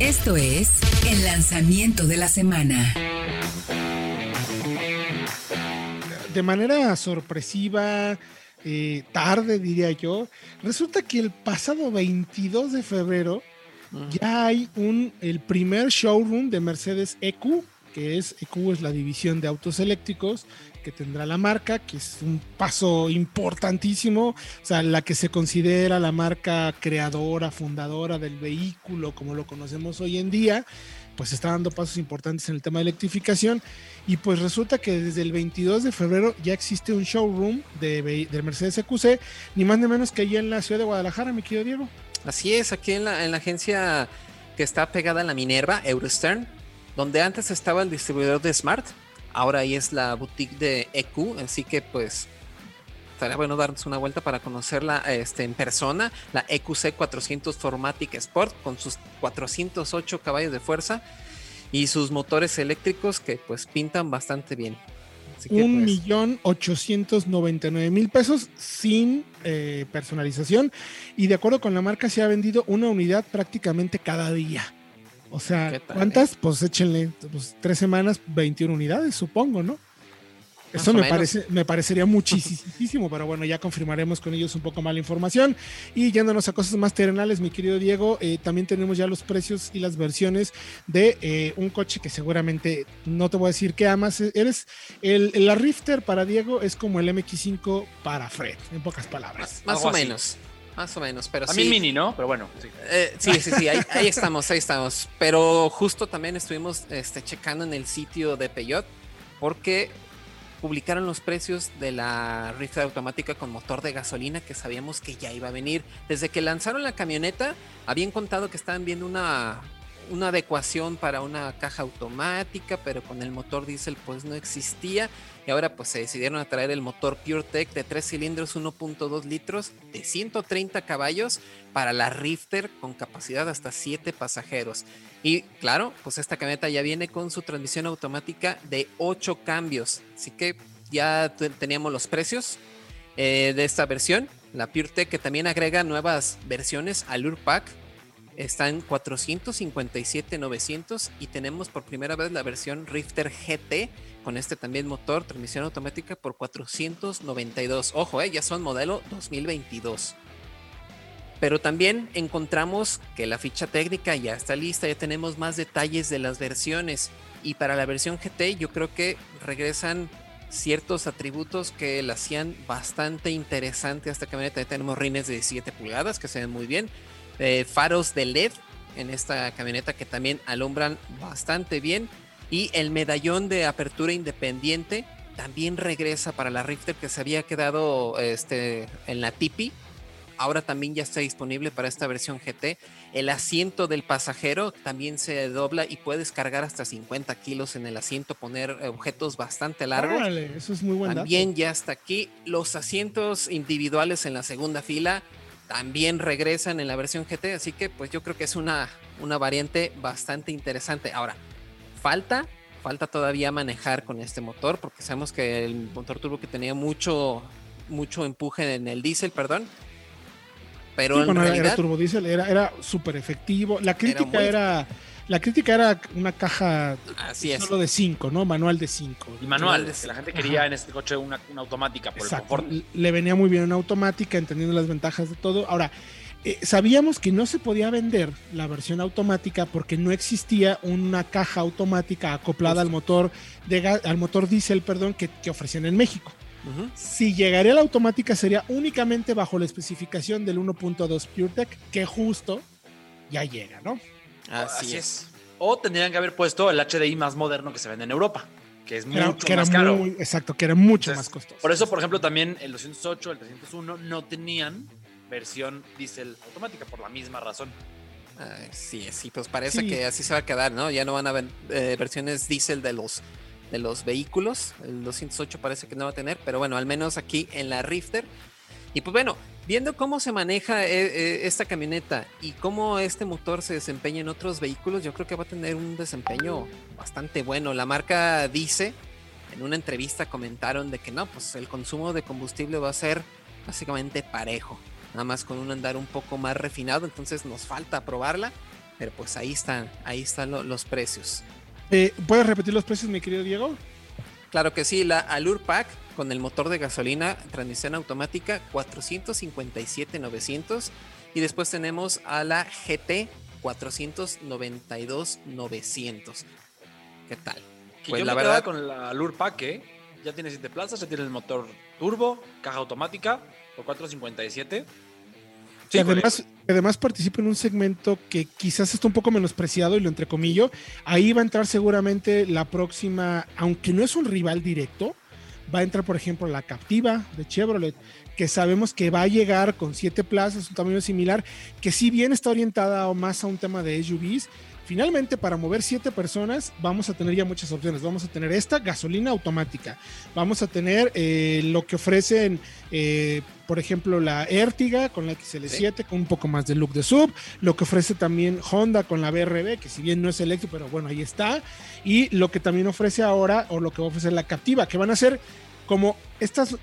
Esto es el lanzamiento de la semana. De manera sorpresiva, eh, tarde diría yo, resulta que el pasado 22 de febrero ya hay un, el primer showroom de Mercedes EQ, que es EQ es la división de autos eléctricos que tendrá la marca, que es un paso importantísimo, o sea, la que se considera la marca creadora, fundadora del vehículo como lo conocemos hoy en día, pues está dando pasos importantes en el tema de electrificación y pues resulta que desde el 22 de febrero ya existe un showroom de, de Mercedes EQC, ni más ni menos que allí en la ciudad de Guadalajara, mi querido Diego. Así es, aquí en la, en la agencia que está pegada a la Minerva, Eurostern, donde antes estaba el distribuidor de Smart, ahora ahí es la boutique de EQ, así que pues estaría bueno darnos una vuelta para conocerla este, en persona, la EQC 400 Formatic Sport con sus 408 caballos de fuerza y sus motores eléctricos que pues pintan bastante bien. Así que, un pues, millón ochocientos noventa y nueve mil pesos sin eh, personalización y de acuerdo con la marca se ha vendido una unidad prácticamente cada día. O sea, ¿Qué tal, ¿cuántas? Pues échenle pues, tres semanas, 21 unidades, supongo, ¿no? Más Eso me, menos. parece, me parecería muchísimo, pero bueno, ya confirmaremos con ellos un poco más la información. Y yéndonos a cosas más terrenales, mi querido Diego, eh, también tenemos ya los precios y las versiones de eh, un coche que seguramente no te voy a decir que amas. Eres el, la Rifter para Diego es como el MX5 para Fred, en pocas palabras. más o así. menos, más o menos, pero También sí. mini, ¿no? Pero bueno, sí. Eh, sí, sí, sí, ahí, ahí estamos, ahí estamos. Pero justo también estuvimos este, checando en el sitio de Peugeot porque publicaron los precios de la rifle automática con motor de gasolina que sabíamos que ya iba a venir. Desde que lanzaron la camioneta, habían contado que estaban viendo una, una adecuación para una caja automática, pero con el motor diésel pues no existía. Y ahora pues se decidieron a traer el motor PureTech de 3 cilindros 1.2 litros de 130 caballos para la Rifter con capacidad hasta 7 pasajeros. Y claro, pues esta camioneta ya viene con su transmisión automática de 8 cambios. Así que ya te- teníamos los precios eh, de esta versión. La PureTech que también agrega nuevas versiones al Pack está en 457,900 y tenemos por primera vez la versión Rifter GT con este también motor, transmisión automática por 492. Ojo, eh, ya son modelo 2022. Pero también encontramos que la ficha técnica ya está lista, ya tenemos más detalles de las versiones. Y para la versión GT yo creo que regresan ciertos atributos que la hacían bastante interesante a esta camioneta. Ya tenemos rines de 17 pulgadas que se ven muy bien. Eh, faros de LED en esta camioneta que también alumbran bastante bien. Y el medallón de apertura independiente también regresa para la Rifter que se había quedado este, en la Tipi ahora también ya está disponible para esta versión GT. El asiento del pasajero también se dobla y puedes cargar hasta 50 kilos en el asiento, poner objetos bastante largos. Órale, eso es muy buen dato. También ya está aquí. Los asientos individuales en la segunda fila también regresan en la versión GT, así que pues yo creo que es una, una variante bastante interesante. Ahora, falta, falta todavía manejar con este motor, porque sabemos que el motor turbo que tenía mucho, mucho empuje en el diésel, perdón. Pero Sí, en bueno, realidad era turbodiesel, era, era súper efectivo. La crítica muy- era, la crítica era una caja así es. solo de 5, ¿no? Manual de 5. Y manual, Manuales. que la gente quería en este coche una, una automática por Exacto. el confort. Le venía muy bien una automática, entendiendo las ventajas de todo. Ahora, eh, sabíamos que no se podía vender la versión automática porque no existía una caja automática acoplada al motor de al motor diésel, perdón, que, que ofrecían en México. Si llegaría la automática sería únicamente bajo la especificación del 1.2 PureTech, que justo ya llega, ¿no? Así, es. O tendrían que haber puesto el HDI más moderno que se vende en Europa, que es Que era- mucho que era más caro. muy- exacto, que era mucho Entonces, más costoso. Por eso, por ejemplo, también el 208, el 301 no tenían versión diésel automática por la misma razón. Ay, sí, sí, pues parece Sí. que así se va a quedar, ¿no? Ya no van a haber eh, versiones diésel de los, de los vehículos. El 208 parece que no va a tener, pero bueno, al menos aquí en la Rifter. Y pues bueno, viendo cómo se maneja eh, eh, esta camioneta y cómo este motor se desempeña en otros vehículos, yo creo que va a tener un desempeño bastante bueno. La marca dice, en una entrevista comentaron de que no, pues el consumo de combustible va a ser básicamente parejo, nada más con un andar un poco más refinado, entonces nos falta probarla. Pero pues ahí están, ahí están lo- los precios. Eh, ¿Puedes repetir los precios, mi querido Diego? Claro que sí, la Allure Pack con el motor de gasolina, transmisión automática, 457,900. Y después tenemos a la GT, 492,900. ¿Qué tal? Que Pues yo la me verdad- con la Lure Pack, ¿eh? Ya tiene 7 plazas, ya tiene el motor turbo, caja automática, por 457. Sí, además, además participa en un segmento que quizás está un poco menospreciado y lo entrecomillo. Ahí va a entrar seguramente la próxima, aunque no es un rival directo, va a entrar, por ejemplo, la Captiva de Chevrolet, que sabemos que va a llegar con siete plazas, un tamaño similar, que si bien está orientada más a un tema de SUVs, finalmente para mover siete personas vamos a tener ya muchas opciones. Vamos a tener esta gasolina automática, vamos a tener eh, lo que ofrecen, eh, por ejemplo, la Ertiga con la XL7, con un poco más de look de sub, lo que ofrece también Honda con la BRB, que si bien no es eléctrico, pero bueno, ahí está, y lo que también ofrece ahora, o lo que va a ofrecer la Captiva, que van a ser como estos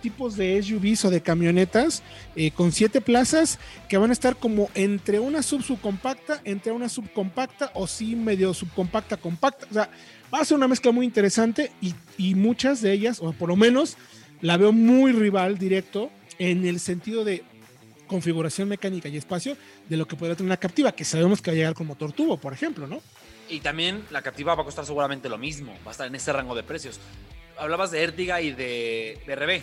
tipos de SUVs o de camionetas eh, con siete plazas que van a estar como entre una sub subcompacta, entre una subcompacta o sí medio subcompacta compacta. O sea, va a ser una mezcla muy interesante y, y muchas de ellas, o por lo menos la veo muy rival directo en el sentido de configuración mecánica y espacio de lo que podría tener una captiva, que sabemos que va a llegar con motor turbo, por ejemplo, ¿no? Y también la Captiva va a costar seguramente lo mismo, va a estar en ese rango de precios. Hablabas de Ertiga y de BRB.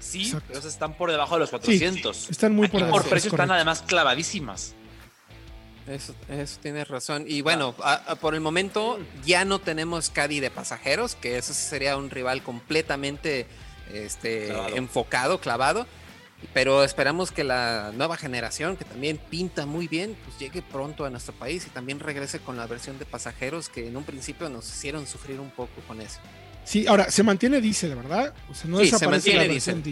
Sí, Exacto. pero esas están por debajo de los 400. Están muy Aquí por por, debajo, es precio están correcto. además clavadísimas. Eso, eso tienes razón. Y bueno, a- a- por el momento ya no tenemos Caddy de pasajeros, que eso sería un rival completamente este, Clavado. enfocado, clavado. Pero esperamos que la nueva generación, que también pinta muy bien, pues llegue pronto a nuestro país y también regrese con la versión de pasajeros que en un principio nos hicieron sufrir un poco con eso. Sí, ahora, se mantiene diésel, ¿verdad? O sea, no Sí, se la mantiene diésel.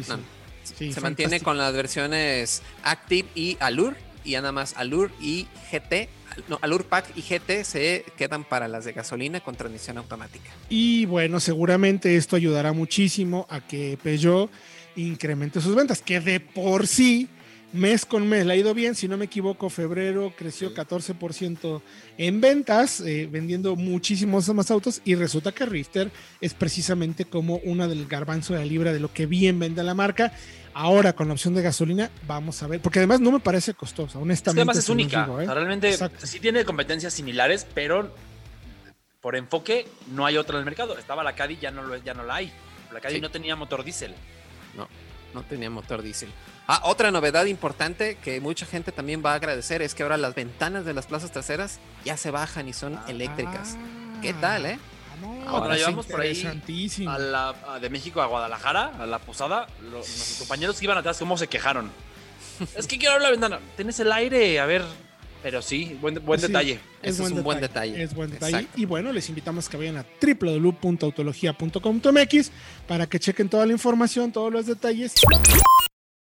Sí, Se mantiene con las versiones Active y Allure. Y ya nada más Allure y GT. No, Allure Pack y GT se quedan para las de gasolina con transmisión automática. Y bueno, seguramente esto ayudará muchísimo a que Peugeot incremente sus ventas, que de por sí, mes con mes le ha ido bien. Si no me equivoco, febrero creció 14% en ventas, eh, vendiendo muchísimos más autos. Y resulta que Rifter es precisamente como una del garbanzo de la libra de lo que bien vende la marca. Ahora con la opción de gasolina, vamos a ver, porque además no me parece costosa, Es que honestamente. además es única. digo, ¿eh? O sea, realmente Exacto. sí tiene competencias similares, pero por enfoque no hay otra en el mercado. Estaba la Caddy, ya no, lo, ya no la hay. La Caddy Sí. no tenía motor diésel. No, no tenía motor diésel. Ah, otra novedad importante que mucha gente también va a agradecer es que ahora las ventanas de las plazas traseras ya se bajan y son eléctricas. ¿Qué tal, eh? Ah, no, Ahora es llevamos por ahí. A la, a- de México a Guadalajara, a la posada, lo- nuestros compañeros que iban atrás, ¿cómo se quejaron? es que quiero abrir la ventana. Tienes el aire, a ver. Pero sí, buen, buen Sí. detalle. Ese es un buen detalle. Es buen detalle. Exacto. Y bueno, les invitamos a que vayan a www.autologia.com.mx para que chequen toda la información, todos los detalles.